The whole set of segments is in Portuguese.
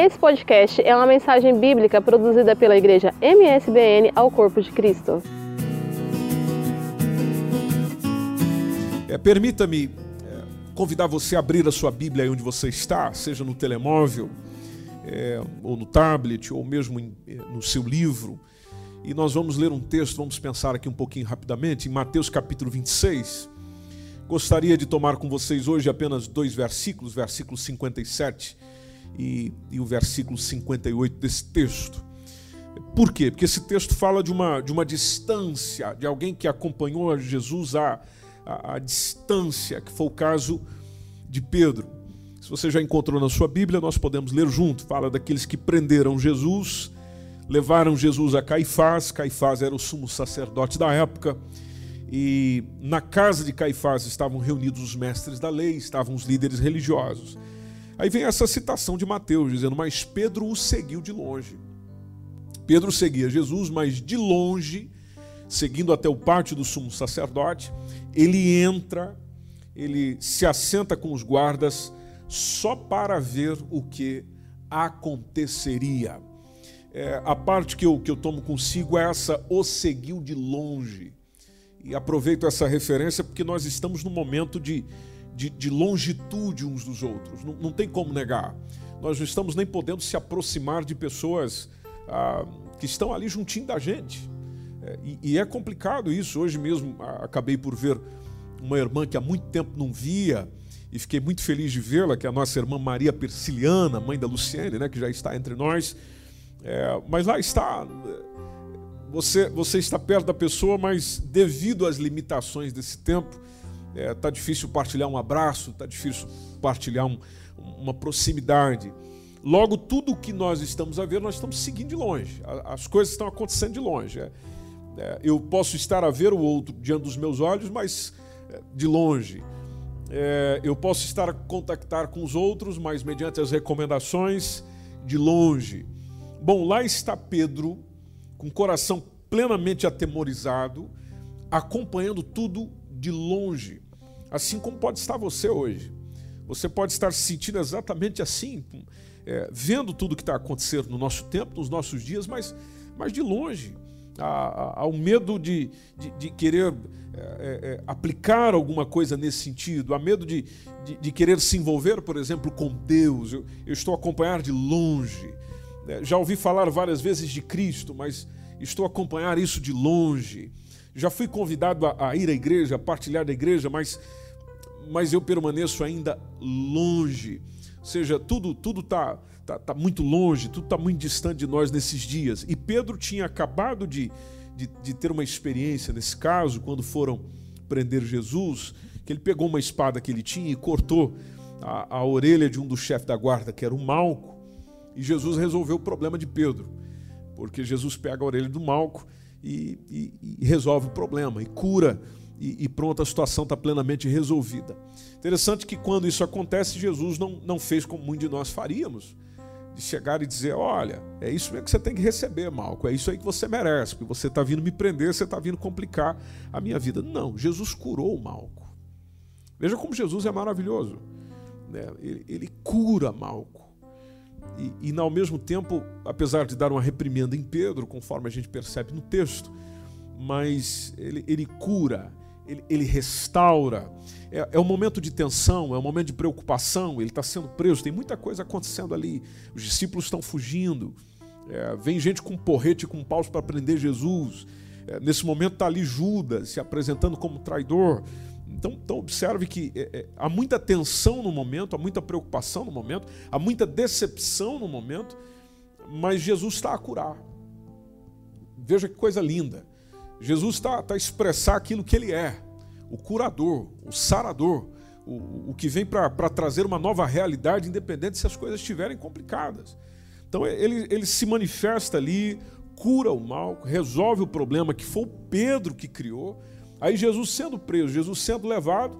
Esse podcast é uma mensagem bíblica produzida pela igreja MSBN ao Corpo de Cristo. É, Permita-me é, convidar você a abrir a sua Bíblia aí onde você está, seja no telemóvel, é, ou no tablet, ou mesmo em, é, no seu livro. E nós vamos ler um texto, vamos pensar aqui um pouquinho rapidamente, em Mateus capítulo 26. Gostaria de tomar com vocês hoje apenas dois versículos, versículo 57 e, e o versículo 58 desse texto. Por quê? Porque esse texto fala de uma, de uma distância, de alguém que acompanhou Jesus a, a, a distância, que foi o caso de Pedro. Se você já encontrou na sua Bíblia, nós podemos ler junto. Fala daqueles que prenderam Jesus, levaram Jesus a Caifás. Caifás era o sumo sacerdote da época. E na casa de Caifás estavam reunidos os mestres da lei, estavam os líderes religiosos. Aí vem essa citação de Mateus dizendo: Mas Pedro o seguiu de longe. Pedro seguia Jesus, mas de longe, seguindo até o pátio do sumo sacerdote, ele entra, ele se assenta com os guardas só para ver o que aconteceria. É, a parte que eu, que eu tomo consigo é essa: o seguiu de longe. E aproveito essa referência porque nós estamos num momento de, de, de longitude uns dos outros, não, não, tem como negar. Nós não estamos nem podendo se aproximar de pessoas ah, que estão ali juntinho da gente. É, e, e, é complicado isso. Hoje mesmo acabei por ver uma irmã que há muito tempo não via e fiquei muito feliz de vê-la, que é a nossa irmã Maria Persiliana, mãe da Luciene, né, que já está entre nós. É, mas lá está. Você, você está perto da pessoa, mas devido às limitações desse tempo, é, tá difícil partilhar um abraço, tá difícil partilhar um, uma proximidade. Logo, tudo o que nós estamos a ver, nós estamos seguindo de longe. As coisas estão acontecendo de longe. É, é, eu posso estar a ver o outro diante dos meus olhos, mas é, de longe. É, eu posso estar a contactar com os outros, mas mediante as recomendações, de longe. Bom, lá está Pedro, com o coração plenamente atemorizado, acompanhando tudo de longe. Assim como pode estar você hoje. Você pode estar se sentindo exatamente assim, é, vendo tudo que está acontecendo no nosso tempo, nos nossos dias, mas, mas de longe. Há, há o medo de, de, de querer é, é, é, aplicar alguma coisa nesse sentido, há medo de, de, de querer se envolver, por exemplo, com Deus. Eu, eu estou a acompanhar de longe. É, já ouvi falar várias vezes de Cristo, mas estou a acompanhar isso de longe. Já fui convidado a, a ir à igreja, a partilhar da igreja, mas, mas eu permaneço ainda longe. Ou seja, tudo tudo está tá, tá muito longe, tudo está muito distante de nós nesses dias. E Pedro tinha acabado de, de, de ter uma experiência nesse caso, quando foram prender Jesus, que ele pegou uma espada que ele tinha e cortou a, a orelha de um dos chefes da guarda, que era o Malco, e Jesus resolveu o problema de Pedro, porque Jesus pega a orelha do Malco e, e, e resolve o problema, e cura, e, e pronto, a situação está plenamente resolvida. Interessante que quando isso acontece, Jesus não, não fez como muitos de nós faríamos, de chegar e dizer: Olha, é isso mesmo que você tem que receber, Malco, é isso aí que você merece, porque você está vindo me prender, você está vindo complicar a minha vida. Não, Jesus curou o Malco. Veja como Jesus é maravilhoso. Né? Ele, ele cura Malco. E, e, ao mesmo tempo, apesar de dar uma reprimenda em Pedro, conforme a gente percebe no texto, mas ele, ele cura, ele, ele restaura. É, é, um momento de tensão, é um momento de preocupação. Ele está sendo preso, tem muita coisa acontecendo ali. Os discípulos estão fugindo. É, vem gente com porrete e com paus para prender Jesus. É, nesse momento está ali Judas se apresentando como traidor. Então, então observe que é, é, há muita tensão no momento, há muita preocupação no momento, há muita decepção no momento, mas Jesus está a curar. Veja que coisa linda. Jesus está, está a expressar aquilo que ele é: o curador, o sarador, o, o que vem para trazer uma nova realidade, independente se as coisas estiverem complicadas. Então ele, ele se manifesta ali, cura o mal, resolve o problema que foi o Pedro que criou Aí Jesus sendo preso, Jesus sendo levado,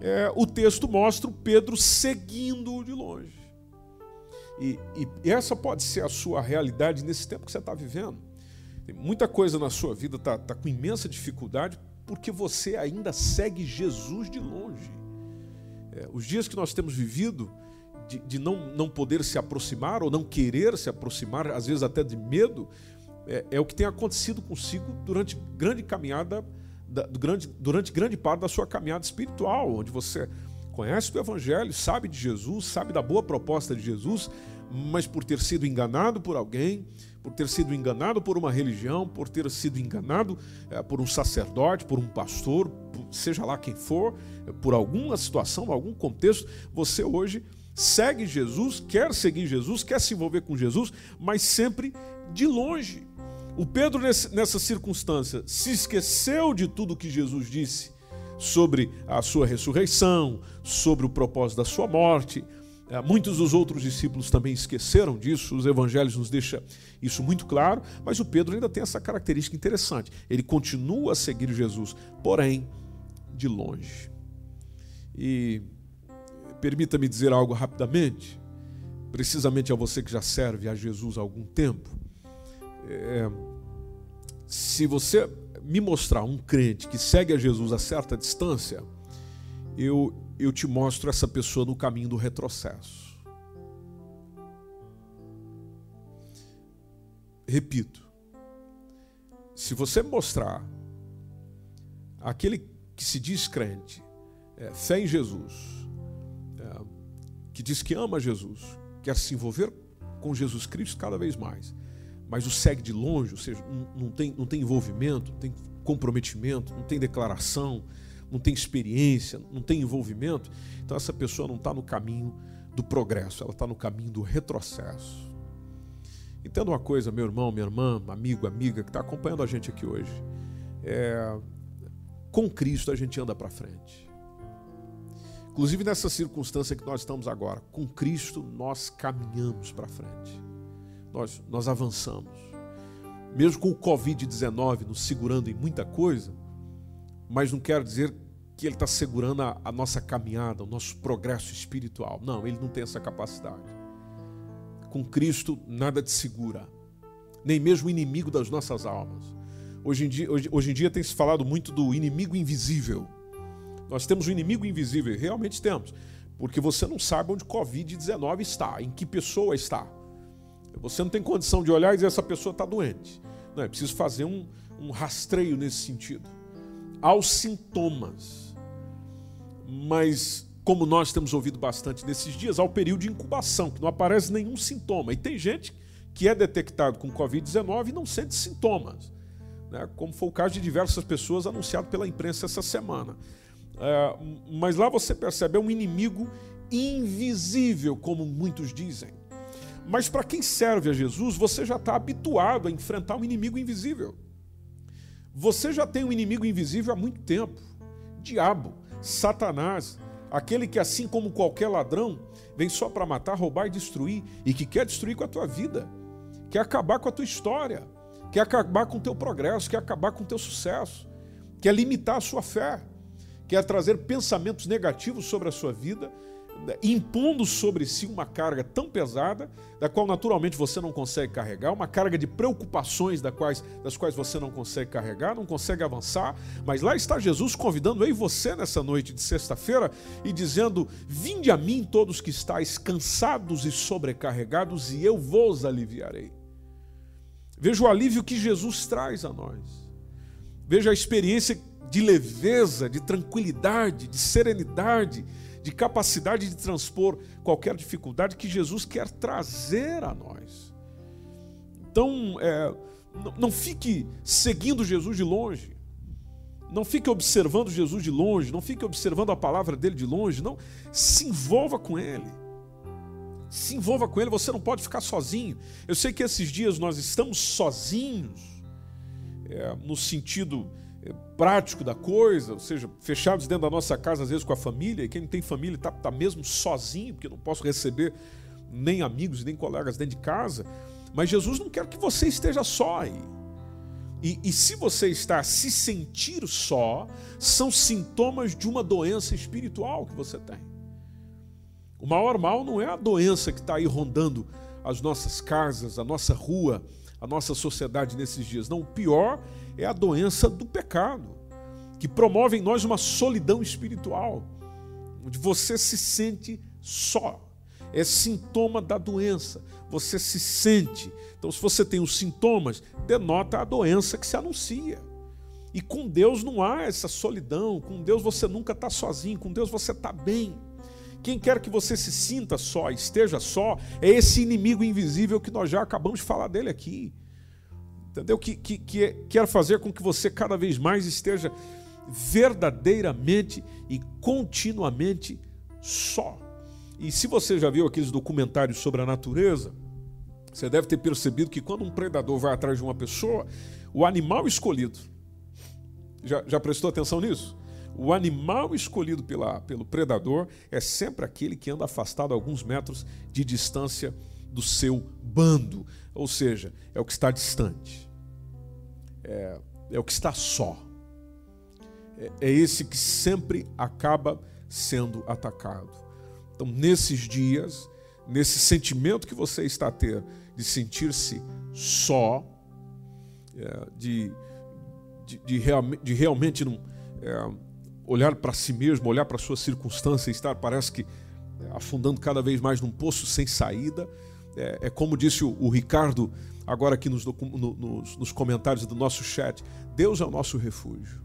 é, o texto mostra o Pedro seguindo de longe. E, e, essa pode ser a sua realidade nesse tempo que você está vivendo. Tem muita coisa na sua vida está tá com imensa dificuldade porque você ainda segue Jesus de longe. É, os dias que nós temos vivido de, de, não, não poder se aproximar ou não querer se aproximar, às vezes até de medo, é, é o que tem acontecido consigo durante grande caminhada, da, grande, durante grande parte da sua caminhada espiritual, onde você conhece o Evangelho, sabe de Jesus, sabe da boa proposta de Jesus, mas por ter sido enganado por alguém, por ter sido enganado por uma religião, por ter sido enganado é, por um sacerdote, por um pastor, por, seja lá quem for, é, por alguma situação, algum contexto, você hoje segue Jesus, quer seguir Jesus, quer se envolver com Jesus, mas sempre de longe. O Pedro, nessa circunstância, se esqueceu de tudo que Jesus disse sobre a sua ressurreição, sobre o propósito da sua morte, é, muitos dos outros discípulos também esqueceram disso, os evangelhos nos deixam isso muito claro, mas o Pedro ainda tem essa característica interessante. Ele continua a seguir Jesus, porém, de longe. E permita-me dizer algo rapidamente, precisamente a você que já serve a Jesus há algum tempo. É, se você me mostrar um crente que segue a Jesus a certa distância, eu, eu te mostro essa pessoa no caminho do retrocesso. Repito, se você mostrar aquele que se diz crente, é, fé em Jesus, é, que diz que ama Jesus, quer se envolver com Jesus Cristo cada vez mais, mas o segue de longe, ou seja, não, tem, não tem envolvimento, não tem comprometimento, não tem declaração, não tem experiência, não tem envolvimento, então essa pessoa não está no caminho do progresso, ela está no caminho do retrocesso. Entenda uma coisa, meu irmão, minha irmã, amigo, amiga que está acompanhando a gente aqui hoje. É, com Cristo a gente anda para frente. Inclusive nessa circunstância que nós estamos agora, com Cristo nós caminhamos para frente. Nós, nós avançamos. Mesmo com o Covid-19 nos segurando em muita coisa, mas não quer dizer que ele está segurando a, a, nossa caminhada, o nosso progresso espiritual. Não, ele não tem essa capacidade. Com Cristo, nada te segura, nem mesmo o inimigo das nossas almas. Hoje em dia, hoje, hoje em dia tem se falado muito do inimigo invisível. Nós temos o um inimigo invisível, realmente temos, porque você não sabe onde Covid-19 está, em que pessoa está. Você não tem condição de olhar e dizer essa pessoa está doente. Não, é preciso fazer um, um rastreio nesse sentido aos sintomas. Mas, como nós temos ouvido bastante nesses dias, ao período de incubação, que não aparece nenhum sintoma. E tem gente que é detectado com Covid-19 e não sente sintomas, né? como foi o caso de diversas pessoas anunciado pela imprensa essa semana. É, mas lá você percebe, é um inimigo invisível, como muitos dizem. Mas para quem serve a Jesus, você já está habituado a enfrentar um inimigo invisível. Você já tem um inimigo invisível há muito tempo: diabo, Satanás, aquele que, assim como qualquer ladrão, vem só para matar, roubar e destruir, e que quer destruir com a tua vida, quer acabar com a tua história, quer acabar com o teu progresso, quer acabar com o teu sucesso, quer limitar a sua fé, quer trazer pensamentos negativos sobre a sua vida impondo sobre si uma carga tão pesada, da qual naturalmente você não consegue carregar, uma carga de preocupações das quais, das quais você não consegue carregar, não consegue avançar, mas lá está Jesus convidando eu e você nessa noite de sexta-feira e dizendo: Vinde a mim todos que estáis cansados e sobrecarregados, e eu vos aliviarei. Veja o alívio que Jesus traz a nós. Veja a experiência de leveza, de tranquilidade, de serenidade, de capacidade de transpor qualquer dificuldade que Jesus quer trazer a nós. Então, é, não fique seguindo Jesus de longe. Não fique observando Jesus de longe, não fique observando a palavra dele de longe, não. Se envolva com ele. Se envolva com ele, você não pode ficar sozinho. Eu sei que esses dias nós estamos sozinhos, é, no sentido prático da coisa, ou seja, fechados dentro da nossa casa, às vezes com a família, e quem não tem família está tá mesmo sozinho, porque não posso receber nem amigos nem colegas dentro de casa. Mas Jesus não quer que você esteja só aí. E, e se você está se sentir só, são sintomas de uma doença espiritual que você tem. O maior mal não é a doença que está aí rondando as nossas casas, a nossa rua, a nossa sociedade nesses dias. Não, o pior é a doença do pecado, que promove em nós uma solidão espiritual, onde você se sente só. é sintoma da doença. Você se sente. Então, se você tem os sintomas, denota a doença que se anuncia. E com Deus não há essa solidão. Com Deus você nunca está sozinho. Com Deus você está bem. Quem quer que você se sinta só, esteja só, é esse inimigo invisível que nós já acabamos de falar dele aqui. Entendeu? Que, que, que é, quer fazer com que você cada vez mais esteja verdadeiramente e continuamente só. E se você já viu aqueles documentários sobre a natureza, você deve ter percebido que quando um predador vai atrás de uma pessoa, o animal escolhido, já, já prestou atenção nisso? O animal escolhido pela, pelo predador é sempre aquele que anda afastado alguns metros de distância do seu bando, ou seja, é o que está distante, é, é o que está só, é, é esse que sempre acaba sendo atacado. Então, nesses dias, nesse sentimento que você está a ter de sentir-se só, é, de, de, de, real, de, realmente não, é, olhar para si mesmo, olhar para a sua circunstância e estar, parece que, é, afundando cada vez mais num poço sem saída. É, é como disse o, o, Ricardo, agora aqui nos, no, nos, nos, comentários do nosso chat: Deus é o nosso refúgio,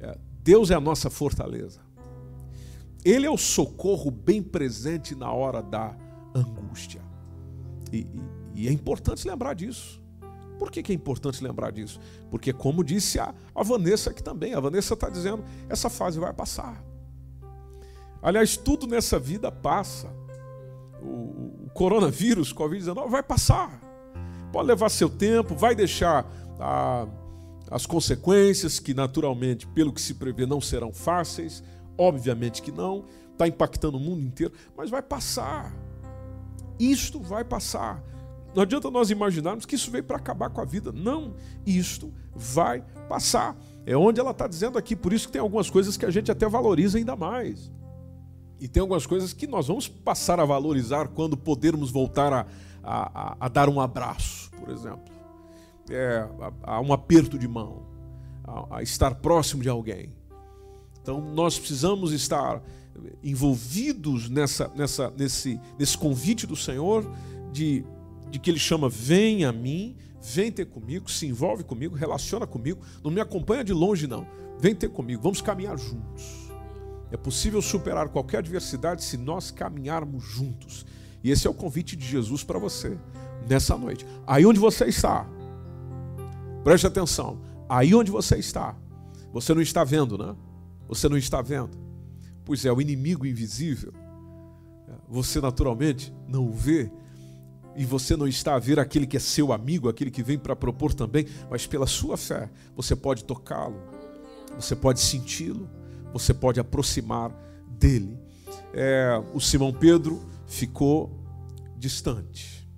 é, Deus é a nossa fortaleza. Ele é o socorro bem presente na hora da angústia. E, e, e é importante lembrar disso. Por que, que, é importante lembrar disso? Porque, como disse a, a Vanessa aqui também, a Vanessa está dizendo: essa fase vai passar. Aliás, tudo nessa vida passa. O, coronavírus, Covid-19, vai passar. Pode levar seu tempo, vai deixar a, as consequências, que naturalmente, pelo que se prevê, não serão fáceis, Obviamente que não, está impactando o mundo inteiro, mas vai passar. Isto vai passar. Não adianta nós imaginarmos que isso veio para acabar com a vida. Não, isto vai passar. É onde ela está dizendo aqui. Por isso que tem algumas coisas que a gente até valoriza ainda mais. E tem algumas coisas que nós vamos passar a valorizar quando podermos voltar a, a, a dar um abraço, por exemplo. É, a, a um aperto de mão, a, a estar próximo de alguém. Então nós precisamos estar envolvidos nessa, nessa, nesse, nesse convite do Senhor de, de que Ele chama: vem a mim, vem ter comigo, se envolve comigo, relaciona comigo, não me acompanha de longe, não. Vem ter comigo, vamos caminhar juntos. É possível superar qualquer adversidade se nós caminharmos juntos. E esse é o convite de Jesus para você nessa noite. Aí onde você está, preste atenção. Aí onde você está, você não está vendo, né? Você não está vendo? Pois é, o inimigo invisível. Você naturalmente não o vê. E você não está a ver aquele que é seu amigo, aquele que vem para propor também, mas pela sua fé você pode tocá-lo, você pode senti-lo, você pode aproximar dele. É, o Simão Pedro ficou distante.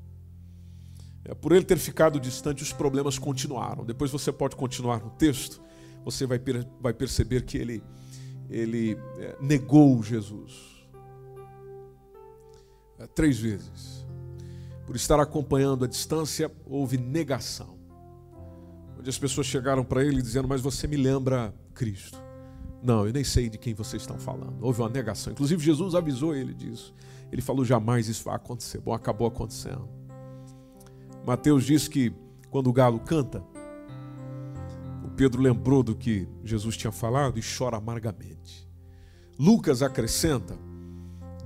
É, por ele ter ficado distante, os problemas continuaram. Depois você pode continuar no texto, você vai, per vai perceber que ele ele é, negou Jesus. É, três vezes. Por estar acompanhando a distância, houve negação. Onde as pessoas chegaram para ele dizendo: Mas você me lembra Cristo. Não, eu nem sei de quem vocês estão falando. Houve uma negação. Inclusive, Jesus avisou ele disso. Ele falou: Jamais isso vai acontecer. Bom, acabou acontecendo. Mateus diz que quando o galo canta, Pedro lembrou do que Jesus tinha falado e chora amargamente. Lucas acrescenta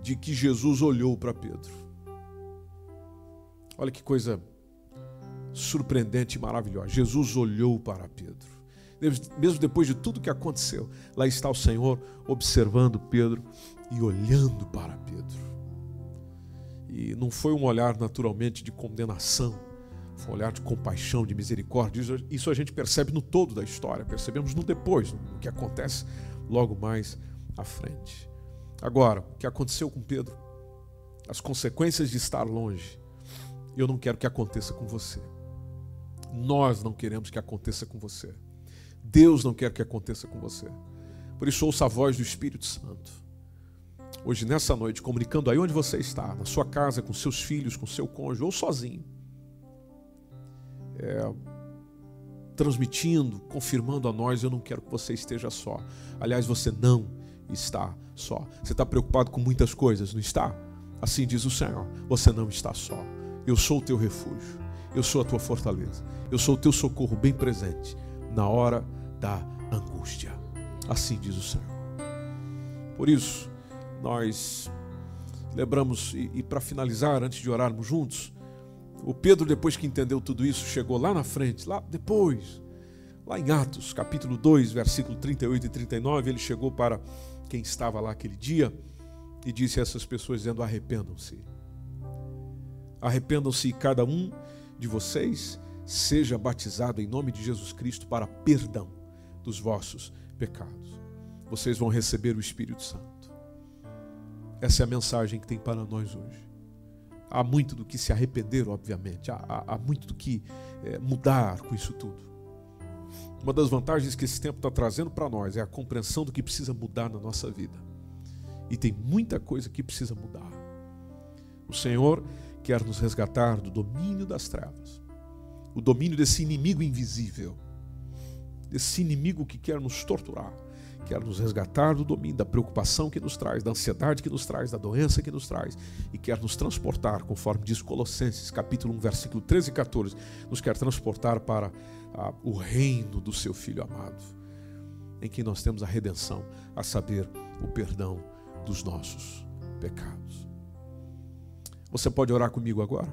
de que Jesus olhou para Pedro. Olha que coisa surpreendente e maravilhosa. Jesus olhou para Pedro. Mesmo depois de tudo que aconteceu, lá está o Senhor observando Pedro e olhando para Pedro. E não foi um olhar naturalmente de condenação, um olhar de compaixão, de misericórdia. Isso a gente percebe no todo da história, percebemos no depois, no que acontece logo mais à frente. Agora, o que aconteceu com Pedro? As consequências de estar longe. Eu não quero que aconteça com você. Nós não queremos que aconteça com você. Deus não quer que aconteça com você. Por isso, ouça a voz do Espírito Santo. Hoje, nessa noite, comunicando aí onde você está, na sua casa, com seus filhos, com seu cônjuge ou sozinho é, transmitindo, confirmando a nós: eu não quero que você esteja só. Aliás, você não está só. Você está preocupado com muitas coisas, não está? Assim diz o Senhor: você não está só. Eu sou o teu refúgio, eu sou a tua fortaleza, eu sou o teu socorro bem presente na hora da angústia. Assim diz o Senhor. Por isso, nós lembramos, e, e para finalizar, antes de orarmos juntos, o Pedro, depois que entendeu tudo isso, chegou lá na frente, lá depois, lá em Atos, capítulo 2, versículo 38 e 39, ele chegou para quem estava lá aquele dia e disse a essas pessoas, dizendo: arrependam-se. Arrependam-se cada um de vocês seja batizado em nome de Jesus Cristo para perdão dos vossos pecados. Vocês vão receber o Espírito Santo. Essa é a mensagem que tem para nós hoje. Há muito do que se arrepender, obviamente. Há, há, há muito do que é, mudar com isso tudo. Uma das vantagens que esse tempo está trazendo para nós é a compreensão do que precisa mudar na nossa vida. E tem muita coisa que precisa mudar. O Senhor quer nos resgatar do domínio das trevas, o domínio desse inimigo invisível, desse inimigo que quer nos torturar, quer nos resgatar do domínio da preocupação que nos traz, da ansiedade que nos traz, da doença que nos traz e quer nos transportar, conforme diz Colossenses, capítulo 1, versículo 13 e 14, nos quer transportar para o reino do seu filho amado, em que nós temos a redenção, a saber, o perdão dos nossos pecados. Você pode orar comigo agora?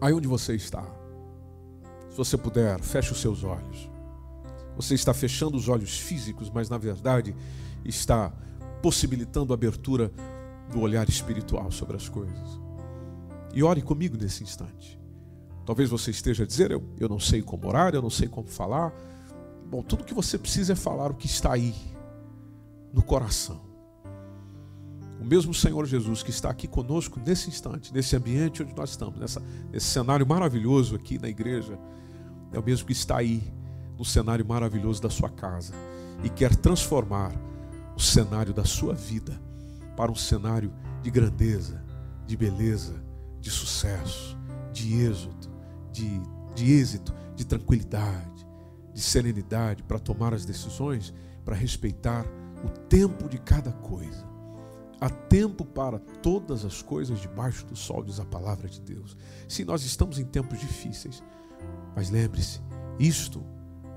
Aí onde você está? Se você puder, feche os seus olhos. Você está fechando os olhos físicos, mas na verdade está possibilitando a abertura do olhar espiritual sobre as coisas. E ore comigo nesse instante. Talvez você esteja a dizer: eu, eu não sei como orar, eu não sei como falar. Bom, tudo que você precisa é falar o que está aí, no coração. O mesmo Senhor Jesus que está aqui conosco nesse instante, nesse ambiente onde nós estamos, nessa, nesse cenário maravilhoso aqui na igreja, é o mesmo que está aí no cenário maravilhoso da sua casa e quer transformar o cenário da sua vida para um cenário de grandeza, de beleza, de sucesso, de êxito, de, de êxito, de tranquilidade, de serenidade para tomar as decisões, para respeitar o tempo de cada coisa. Há tempo para todas as coisas debaixo do sol, diz a palavra de Deus. Se nós estamos em tempos difíceis, mas lembre-se, isto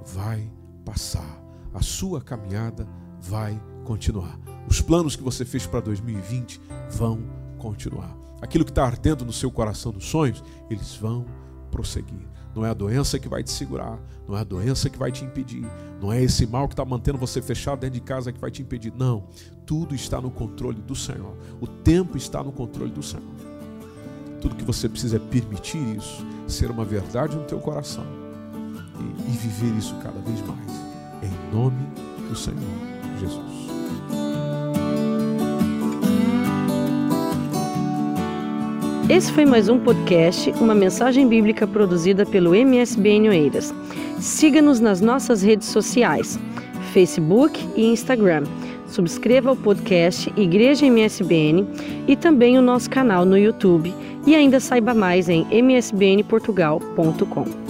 vai passar. A sua caminhada vai continuar. Os planos que você fez para 2020 vão continuar. Aquilo que está ardendo no seu coração dos sonhos, eles vão prosseguir. Não é a doença que vai te segurar, não é a doença que vai te impedir, não é esse mal que está mantendo você fechado dentro de casa que vai te impedir. Não, tudo está no controle do Senhor. O tempo está no controle do Senhor. Tudo que você precisa é permitir isso ser uma verdade no teu coração e, e viver isso cada vez mais. Em nome do Senhor Jesus. Esse foi mais um podcast, uma mensagem bíblica produzida pelo MSBN Oeiras. Siga-nos nas nossas redes sociais, Facebook e Instagram. Subscreva o podcast Igreja MSBN e também o nosso canal no YouTube. E ainda saiba mais em msbnportugal.com.